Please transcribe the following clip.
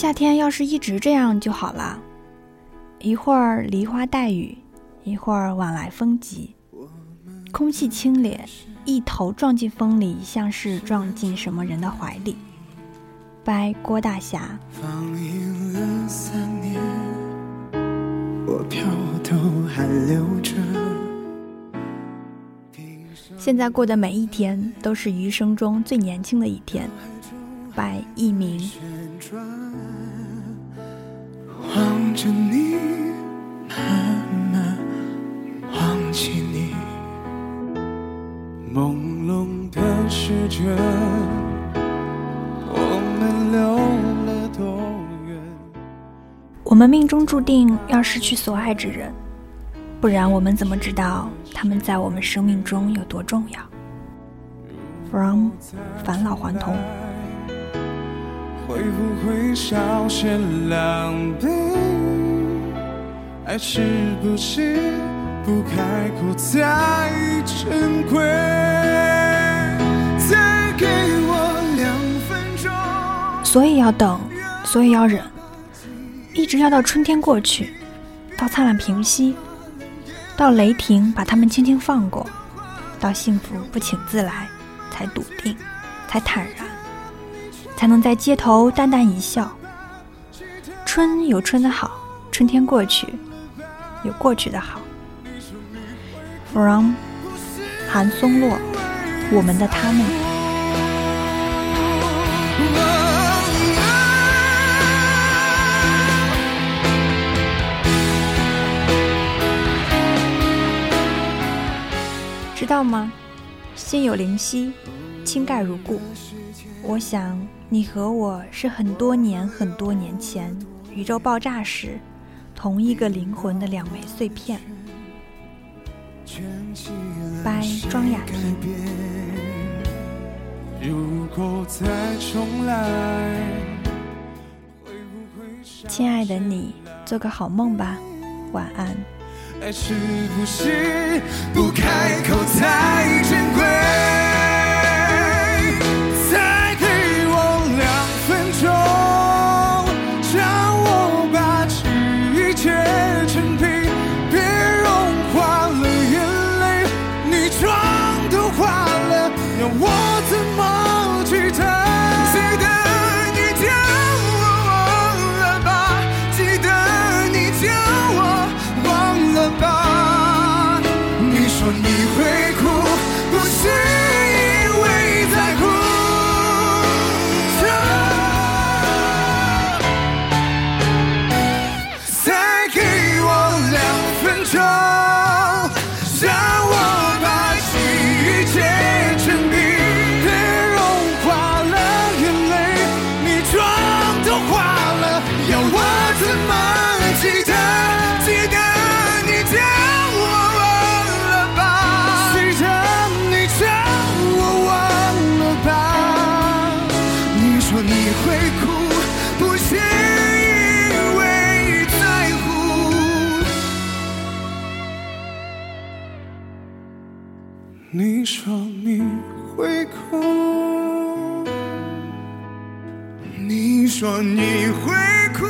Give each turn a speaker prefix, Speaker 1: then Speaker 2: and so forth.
Speaker 1: 夏天要是一直这样就好了，一会儿梨花带雨，一会儿晚来风急，空气清冽，一头撞进风里，像是撞进什么人的怀里。拜郭大侠。现在过的每一天都是余生中最年轻的一天。白一鸣。望着你，慢慢忘记你。朦胧的时间，我们溜了多远？我们命中注定要失去所爱之人，不然我们怎么知道他们在我们生命中有多重要？From 返老还童。会不会稍显狼狈？爱是不是不开口才珍贵？再给我两分钟。所以要等，所以要忍，一直要到春天过去，到灿烂平息，到雷霆把他们轻轻放过，到幸福不请自来，才笃定，才坦然。才能在街头淡淡一笑。春有春的好，春天过去有过去的好。From 韩松洛，我们的他们。知道吗？心有灵犀，倾盖如故。我想。你和我是很多年很多年前宇宙爆炸时同一个灵魂的两枚碎片。拜庄雅婷。亲爱的你，做个好梦吧，晚安。爱是不是不开口 멈춰 你说你会哭，你说你会哭，